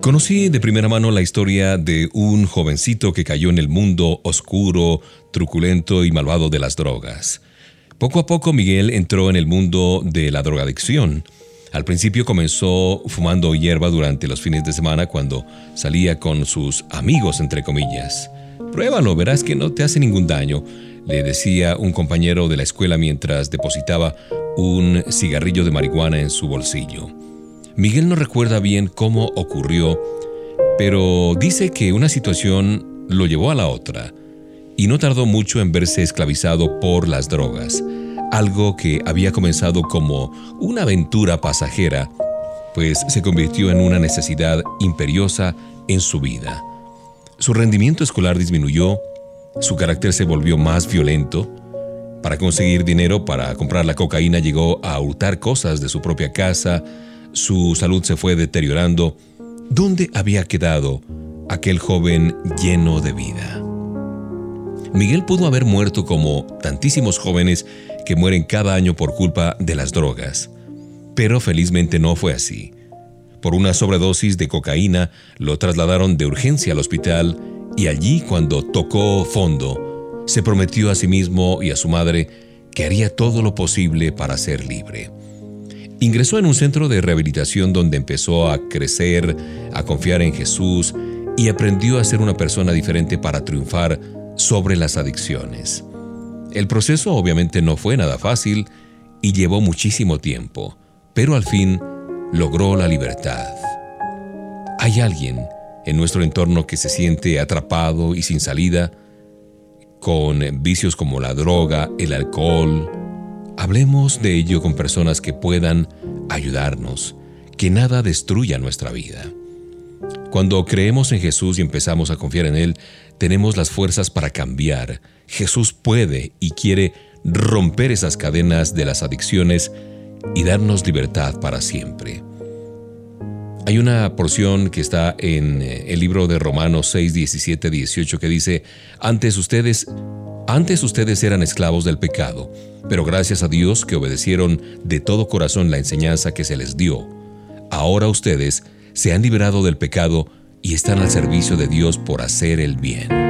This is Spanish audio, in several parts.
Conocí de primera mano la historia de un jovencito que cayó en el mundo oscuro, truculento y malvado de las drogas. Poco a poco Miguel entró en el mundo de la drogadicción. Al principio comenzó fumando hierba durante los fines de semana cuando salía con sus amigos, entre comillas. Pruébalo, verás que no te hace ningún daño, le decía un compañero de la escuela mientras depositaba un cigarrillo de marihuana en su bolsillo. Miguel no recuerda bien cómo ocurrió, pero dice que una situación lo llevó a la otra y no tardó mucho en verse esclavizado por las drogas, algo que había comenzado como una aventura pasajera, pues se convirtió en una necesidad imperiosa en su vida. Su rendimiento escolar disminuyó, su carácter se volvió más violento, para conseguir dinero para comprar la cocaína llegó a hurtar cosas de su propia casa, su salud se fue deteriorando. ¿Dónde había quedado aquel joven lleno de vida? Miguel pudo haber muerto como tantísimos jóvenes que mueren cada año por culpa de las drogas, pero felizmente no fue así. Por una sobredosis de cocaína lo trasladaron de urgencia al hospital y allí cuando tocó fondo, se prometió a sí mismo y a su madre que haría todo lo posible para ser libre. Ingresó en un centro de rehabilitación donde empezó a crecer, a confiar en Jesús y aprendió a ser una persona diferente para triunfar sobre las adicciones. El proceso obviamente no fue nada fácil y llevó muchísimo tiempo, pero al fin logró la libertad. ¿Hay alguien en nuestro entorno que se siente atrapado y sin salida, con vicios como la droga, el alcohol, Hablemos de ello con personas que puedan ayudarnos, que nada destruya nuestra vida. Cuando creemos en Jesús y empezamos a confiar en Él, tenemos las fuerzas para cambiar. Jesús puede y quiere romper esas cadenas de las adicciones y darnos libertad para siempre. Hay una porción que está en eh, el libro de Romanos 6, 17, 18 que dice, antes ustedes antes ustedes eran esclavos del pecado, pero gracias a Dios que obedecieron de todo corazón la enseñanza que se les dio. Ahora ustedes se han liberado del pecado y están al servicio de Dios por hacer el bien.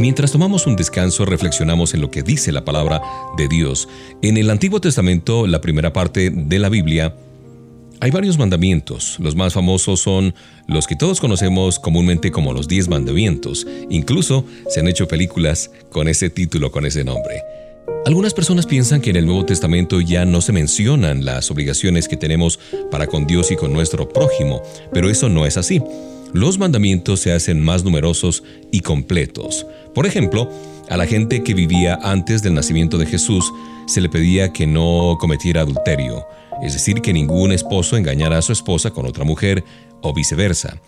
Mientras tomamos un descanso reflexionamos en lo que dice la palabra de Dios. En el Antiguo Testamento, la primera parte de la Biblia, hay varios mandamientos. Los más famosos son los que todos conocemos comúnmente como los diez mandamientos. Incluso se han hecho películas con ese título, con ese nombre. Algunas personas piensan que en el Nuevo Testamento ya no se mencionan las obligaciones que tenemos para con Dios y con nuestro prójimo, pero eso no es así. Los mandamientos se hacen más numerosos y completos. Por ejemplo, a la gente que vivía antes del nacimiento de Jesús se le pedía que no cometiera adulterio, es decir, que ningún esposo engañara a su esposa con otra mujer o viceversa.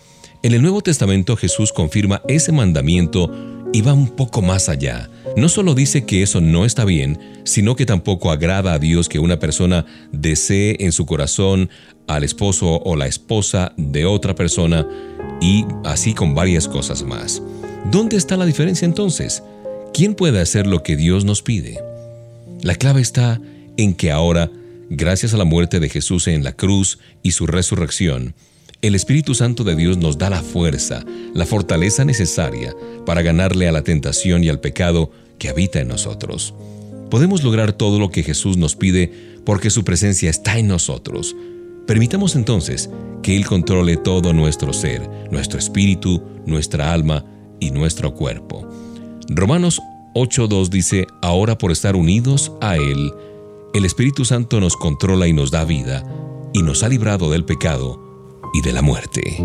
En el Nuevo Testamento Jesús confirma ese mandamiento y va un poco más allá. No solo dice que eso no está bien, sino que tampoco agrada a Dios que una persona desee en su corazón al esposo o la esposa de otra persona y así con varias cosas más. ¿Dónde está la diferencia entonces? ¿Quién puede hacer lo que Dios nos pide? La clave está en que ahora, gracias a la muerte de Jesús en la cruz y su resurrección, el Espíritu Santo de Dios nos da la fuerza, la fortaleza necesaria para ganarle a la tentación y al pecado que habita en nosotros. Podemos lograr todo lo que Jesús nos pide porque su presencia está en nosotros. Permitamos entonces que Él controle todo nuestro ser, nuestro espíritu, nuestra alma y nuestro cuerpo. Romanos 8.2 dice, ahora por estar unidos a Él, el Espíritu Santo nos controla y nos da vida, y nos ha librado del pecado y de la muerte.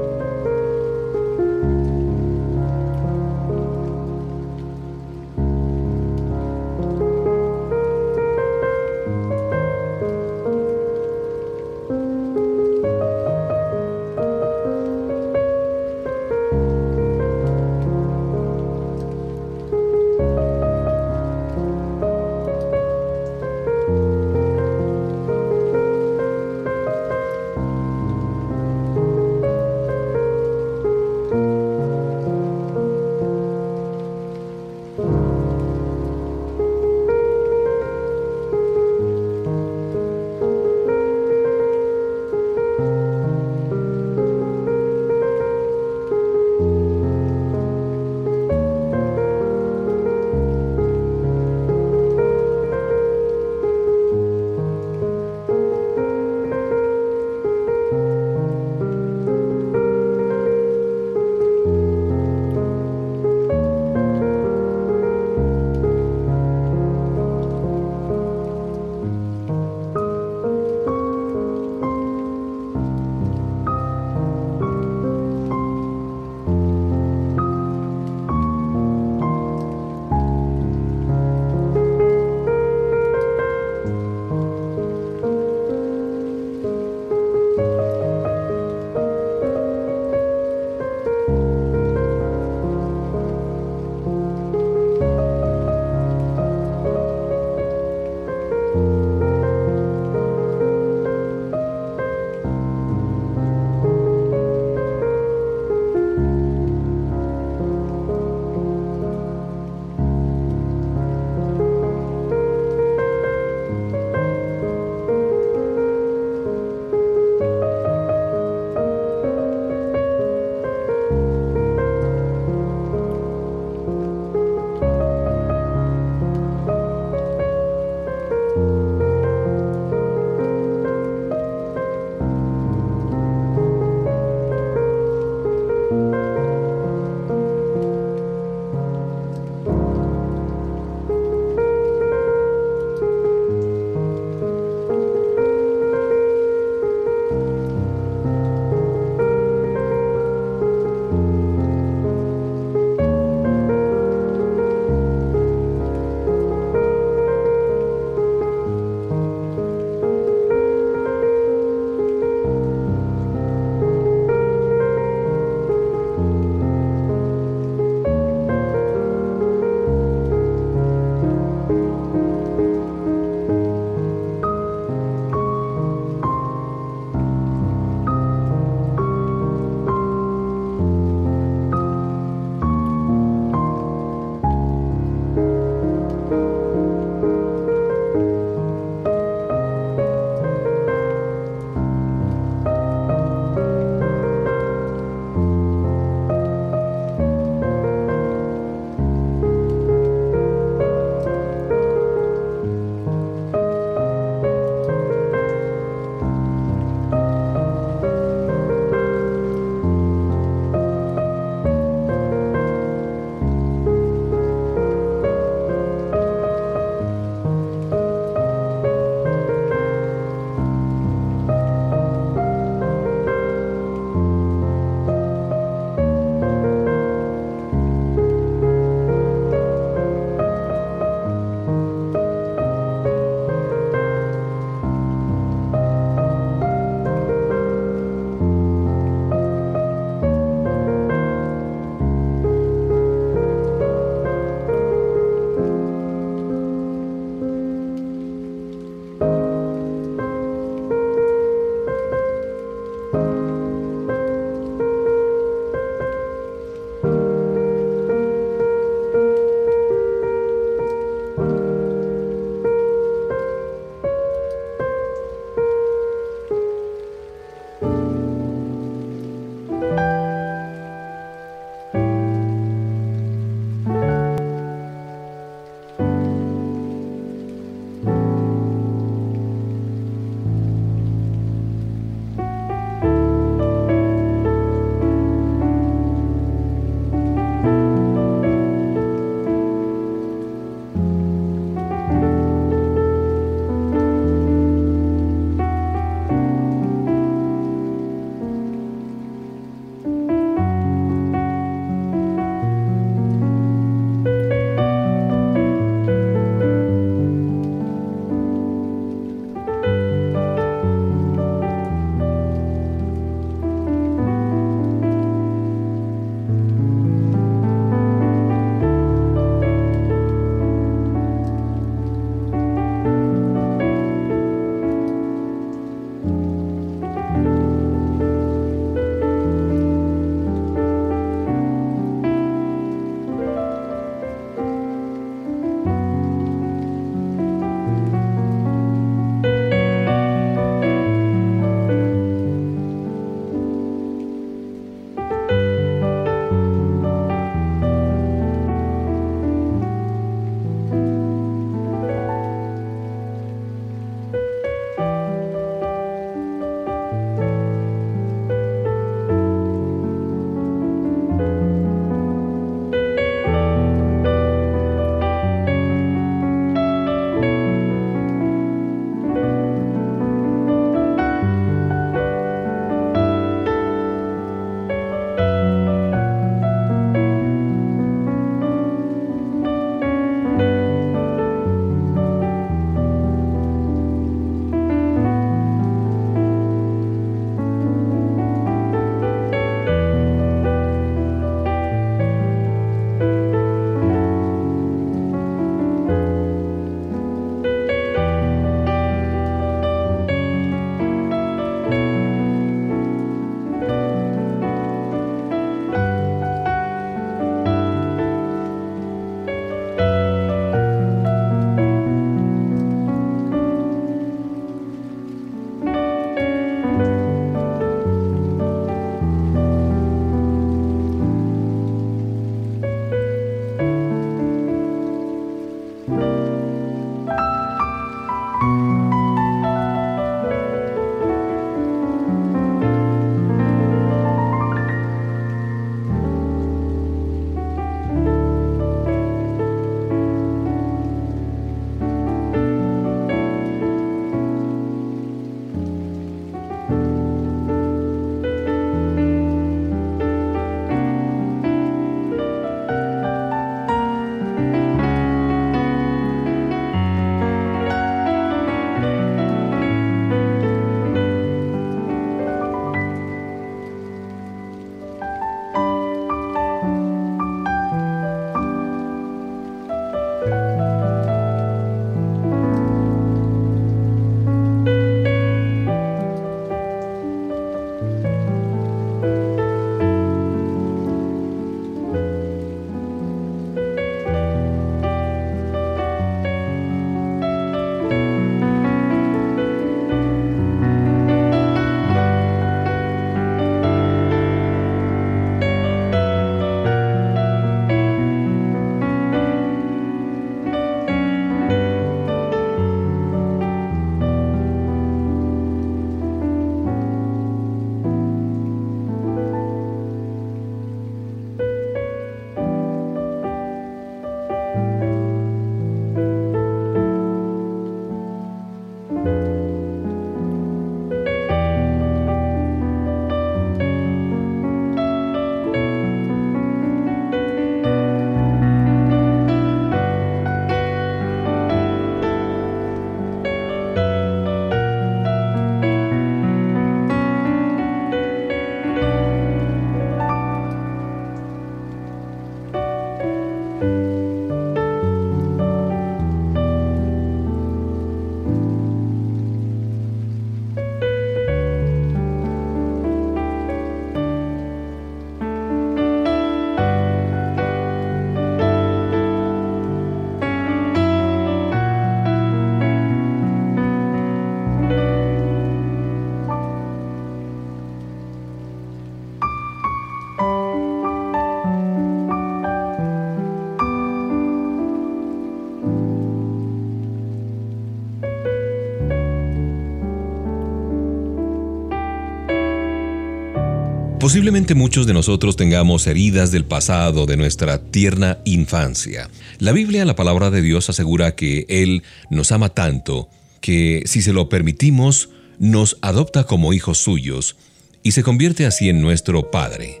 Posiblemente muchos de nosotros tengamos heridas del pasado de nuestra tierna infancia. La Biblia, la palabra de Dios, asegura que Él nos ama tanto que si se lo permitimos, nos adopta como hijos suyos y se convierte así en nuestro Padre.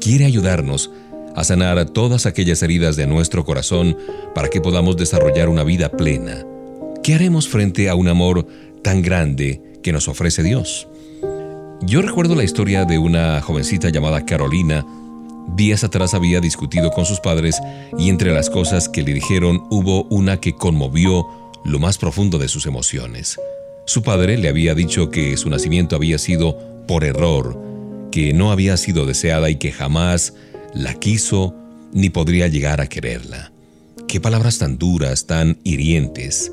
Quiere ayudarnos a sanar todas aquellas heridas de nuestro corazón para que podamos desarrollar una vida plena. ¿Qué haremos frente a un amor tan grande que nos ofrece Dios? Yo recuerdo la historia de una jovencita llamada Carolina. Días atrás había discutido con sus padres y entre las cosas que le dijeron hubo una que conmovió lo más profundo de sus emociones. Su padre le había dicho que su nacimiento había sido por error, que no había sido deseada y que jamás la quiso ni podría llegar a quererla. Qué palabras tan duras, tan hirientes.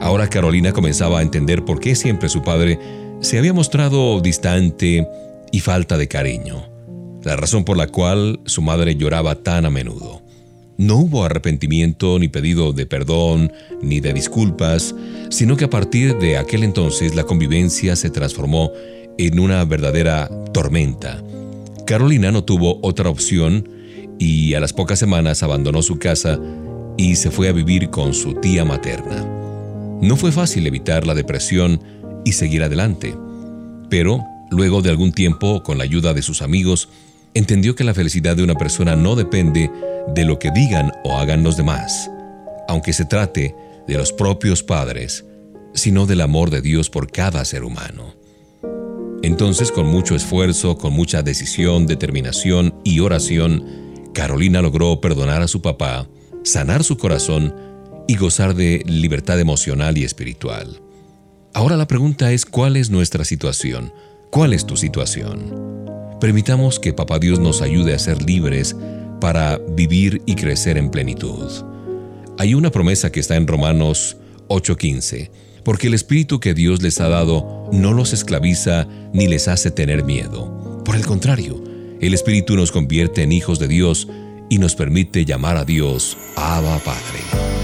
Ahora Carolina comenzaba a entender por qué siempre su padre se había mostrado distante y falta de cariño, la razón por la cual su madre lloraba tan a menudo. No hubo arrepentimiento ni pedido de perdón ni de disculpas, sino que a partir de aquel entonces la convivencia se transformó en una verdadera tormenta. Carolina no tuvo otra opción y a las pocas semanas abandonó su casa y se fue a vivir con su tía materna. No fue fácil evitar la depresión y seguir adelante. Pero, luego de algún tiempo, con la ayuda de sus amigos, entendió que la felicidad de una persona no depende de lo que digan o hagan los demás, aunque se trate de los propios padres, sino del amor de Dios por cada ser humano. Entonces, con mucho esfuerzo, con mucha decisión, determinación y oración, Carolina logró perdonar a su papá, sanar su corazón y gozar de libertad emocional y espiritual. Ahora la pregunta es cuál es nuestra situación, cuál es tu situación. Permitamos que Papá Dios nos ayude a ser libres para vivir y crecer en plenitud. Hay una promesa que está en Romanos 8:15, porque el Espíritu que Dios les ha dado no los esclaviza ni les hace tener miedo. Por el contrario, el Espíritu nos convierte en hijos de Dios y nos permite llamar a Dios Abba Padre.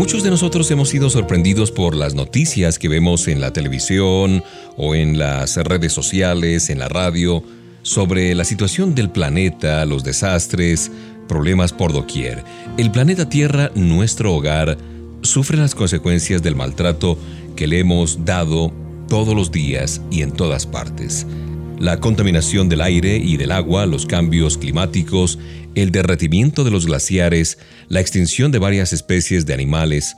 Muchos de nosotros hemos sido sorprendidos por las noticias que vemos en la televisión o en las redes sociales, en la radio, sobre la situación del planeta, los desastres, problemas por doquier. El planeta Tierra, nuestro hogar, sufre las consecuencias del maltrato que le hemos dado todos los días y en todas partes. La contaminación del aire y del agua, los cambios climáticos, el derretimiento de los glaciares, la extinción de varias especies de animales,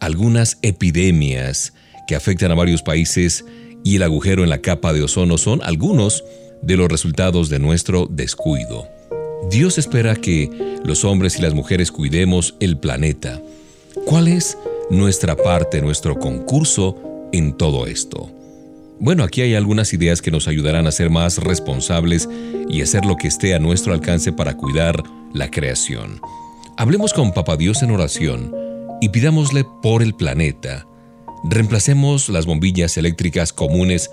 algunas epidemias que afectan a varios países y el agujero en la capa de ozono son algunos de los resultados de nuestro descuido. Dios espera que los hombres y las mujeres cuidemos el planeta. ¿Cuál es nuestra parte, nuestro concurso en todo esto? Bueno, aquí hay algunas ideas que nos ayudarán a ser más responsables y hacer lo que esté a nuestro alcance para cuidar la creación. Hablemos con Papá Dios en oración y pidámosle por el planeta. Reemplacemos las bombillas eléctricas comunes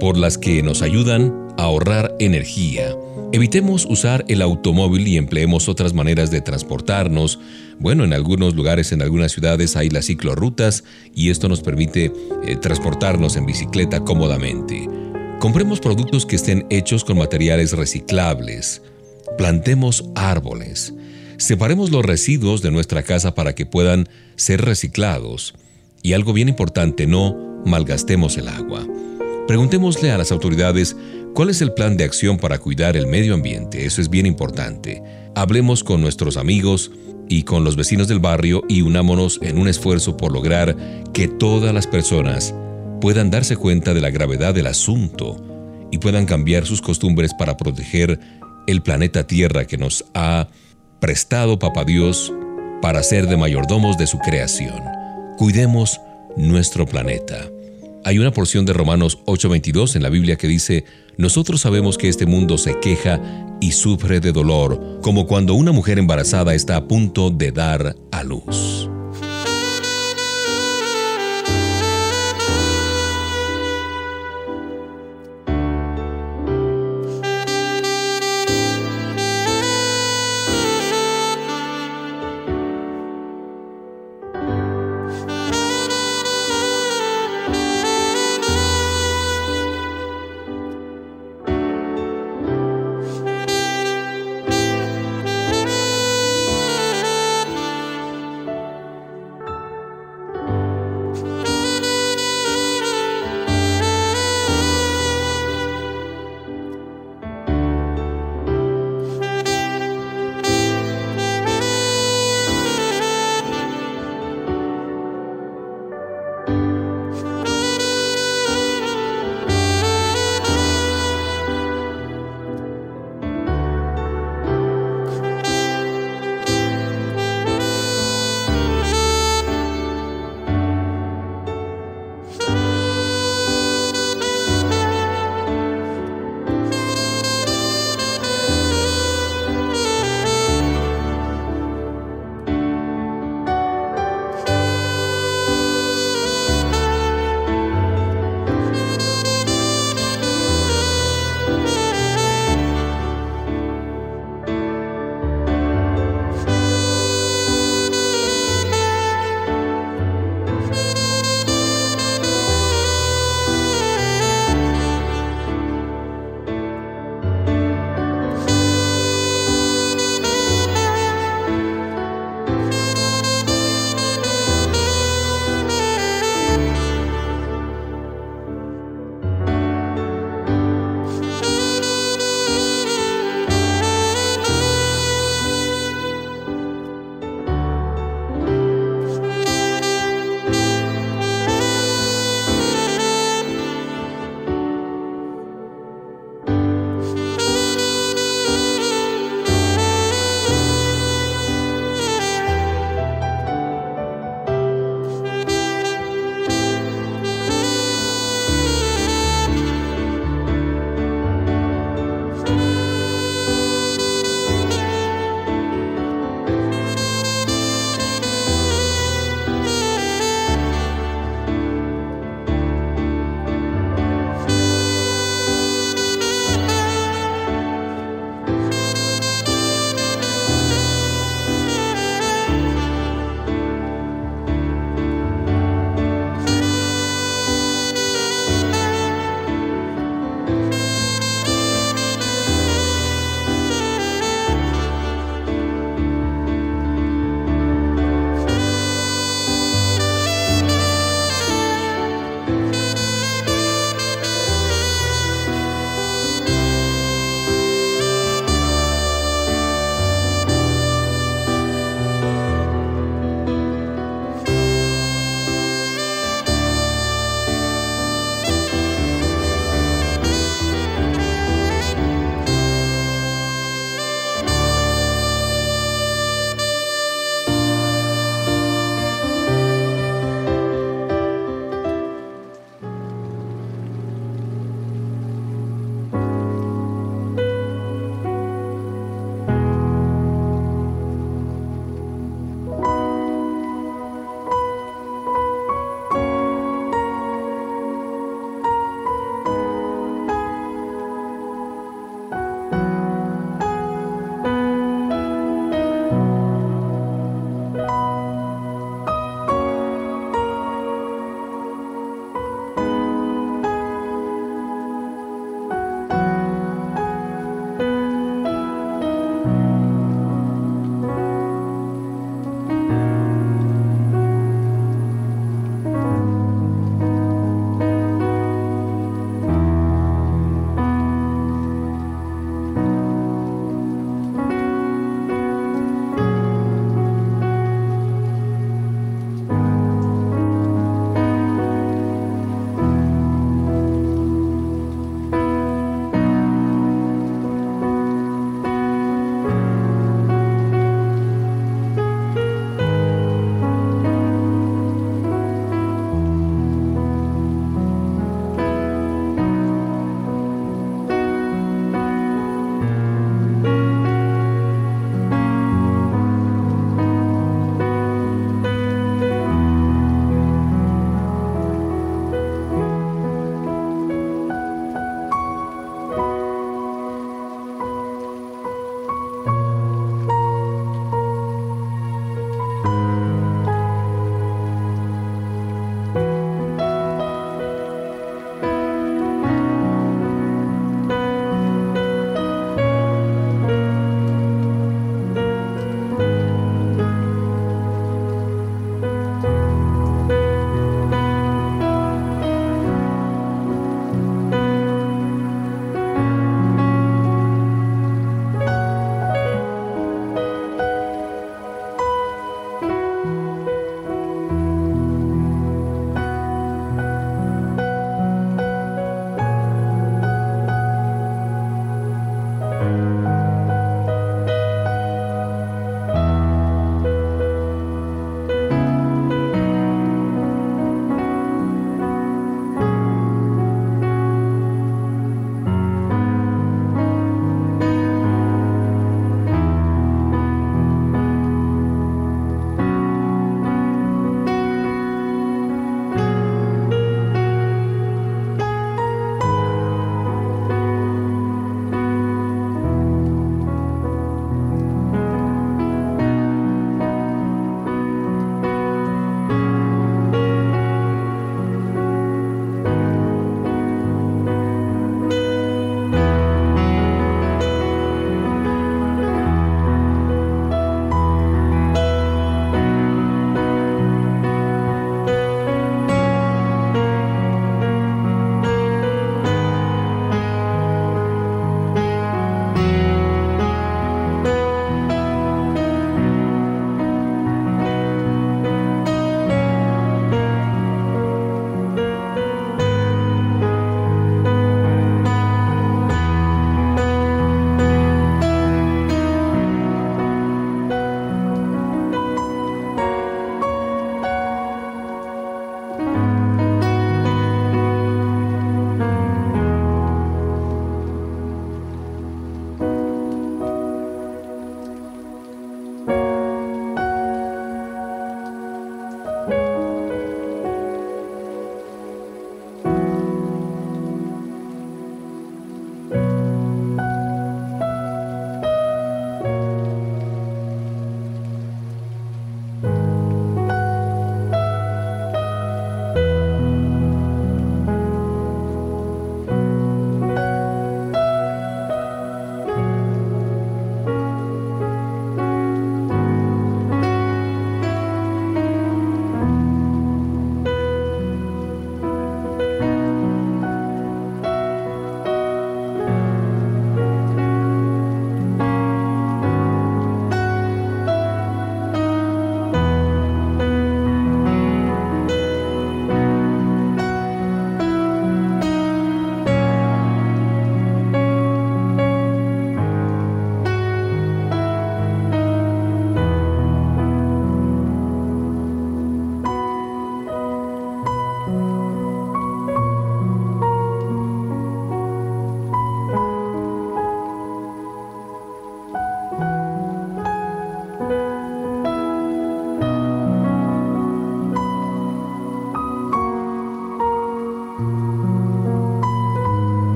por las que nos ayudan a ahorrar energía. Evitemos usar el automóvil y empleemos otras maneras de transportarnos. Bueno, en algunos lugares, en algunas ciudades hay las ciclorrutas y esto nos permite eh, transportarnos en bicicleta cómodamente. Compremos productos que estén hechos con materiales reciclables. Plantemos árboles. Separemos los residuos de nuestra casa para que puedan ser reciclados. Y algo bien importante, no malgastemos el agua. Preguntémosle a las autoridades cuál es el plan de acción para cuidar el medio ambiente. Eso es bien importante. Hablemos con nuestros amigos y con los vecinos del barrio y unámonos en un esfuerzo por lograr que todas las personas puedan darse cuenta de la gravedad del asunto y puedan cambiar sus costumbres para proteger el planeta Tierra que nos ha prestado Papá Dios para ser de mayordomos de su creación. Cuidemos nuestro planeta. Hay una porción de Romanos 8:22 en la Biblia que dice, nosotros sabemos que este mundo se queja y sufre de dolor, como cuando una mujer embarazada está a punto de dar a luz.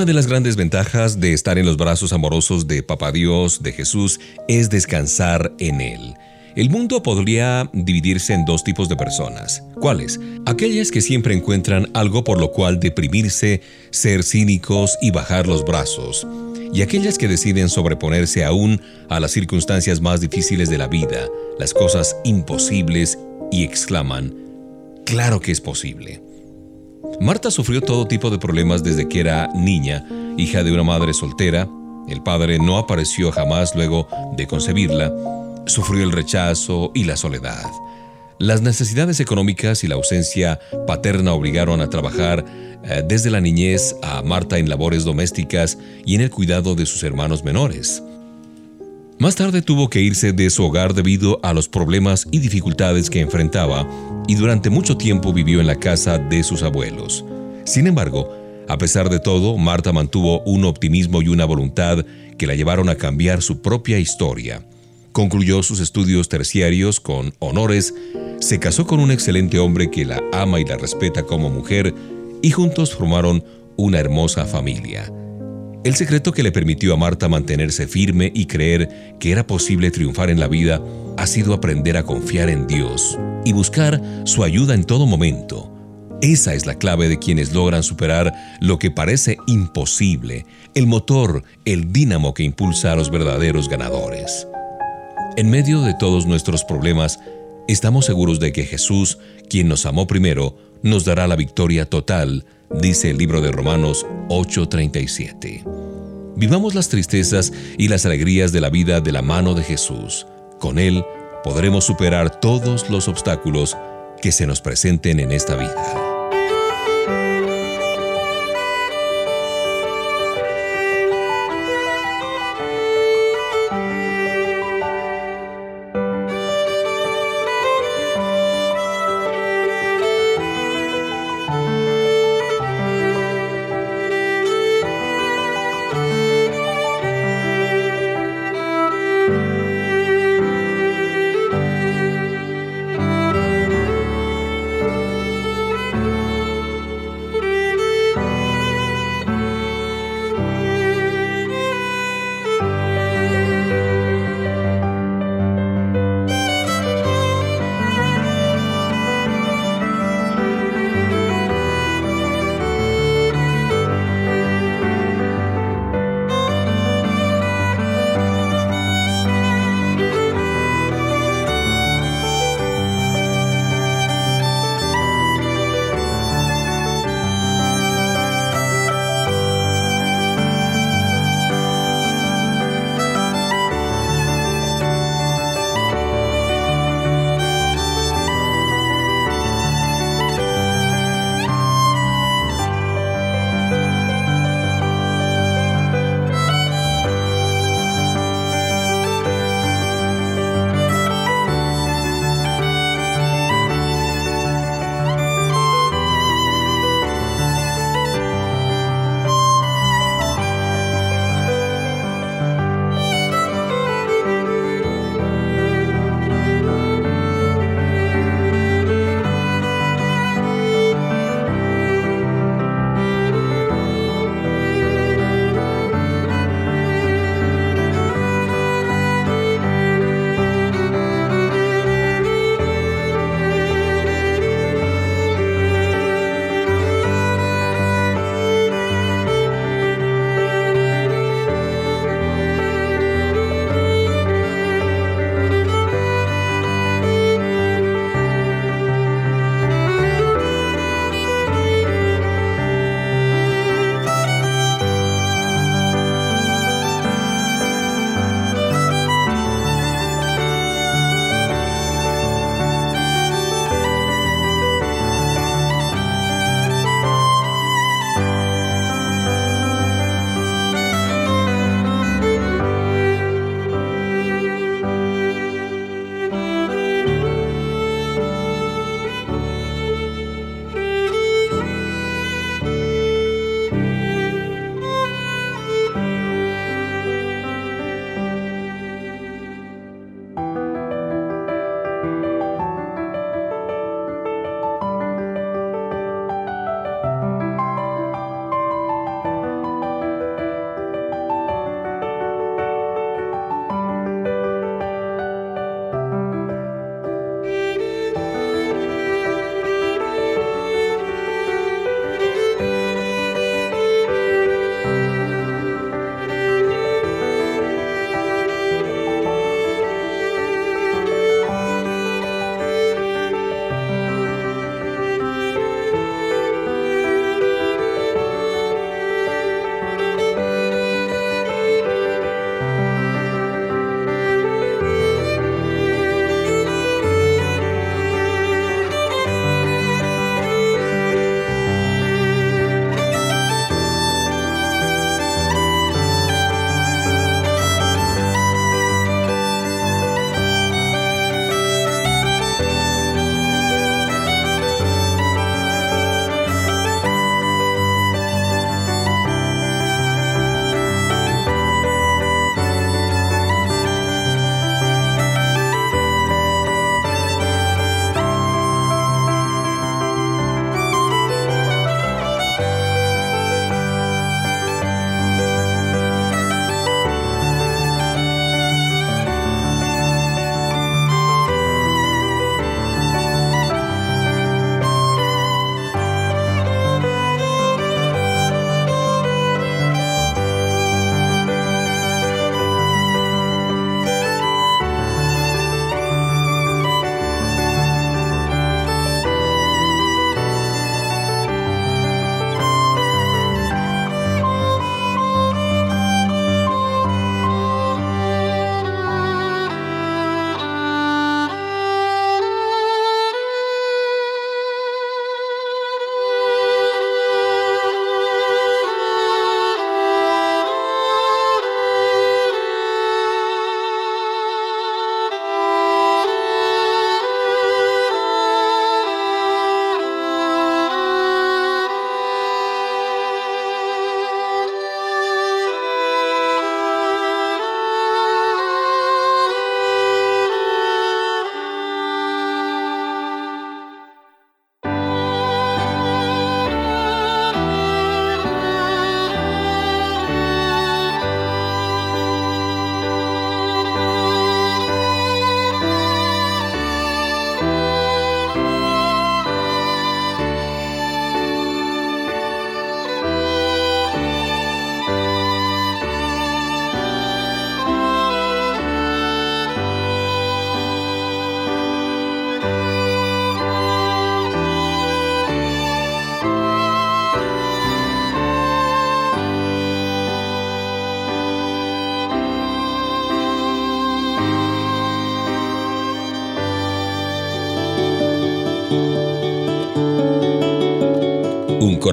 Una de las grandes ventajas de estar en los brazos amorosos de Papá Dios, de Jesús, es descansar en Él. El mundo podría dividirse en dos tipos de personas. ¿Cuáles? Aquellas que siempre encuentran algo por lo cual deprimirse, ser cínicos y bajar los brazos. Y aquellas que deciden sobreponerse aún a las circunstancias más difíciles de la vida, las cosas imposibles, y exclaman, claro que es posible. Marta sufrió todo tipo de problemas desde que era niña, hija de una madre soltera. El padre no apareció jamás luego de concebirla. Sufrió el rechazo y la soledad. Las necesidades económicas y la ausencia paterna obligaron a trabajar eh, desde la niñez a Marta en labores domésticas y en el cuidado de sus hermanos menores. Más tarde tuvo que irse de su hogar debido a los problemas y dificultades que enfrentaba y durante mucho tiempo vivió en la casa de sus abuelos. Sin embargo, a pesar de todo, Marta mantuvo un optimismo y una voluntad que la llevaron a cambiar su propia historia. Concluyó sus estudios terciarios con honores, se casó con un excelente hombre que la ama y la respeta como mujer y juntos formaron una hermosa familia. El secreto que le permitió a Marta mantenerse firme y creer que era posible triunfar en la vida ha sido aprender a confiar en Dios y buscar su ayuda en todo momento. Esa es la clave de quienes logran superar lo que parece imposible, el motor, el dínamo que impulsa a los verdaderos ganadores. En medio de todos nuestros problemas, estamos seguros de que Jesús, quien nos amó primero, nos dará la victoria total dice el libro de Romanos 8:37. Vivamos las tristezas y las alegrías de la vida de la mano de Jesús. Con Él podremos superar todos los obstáculos que se nos presenten en esta vida.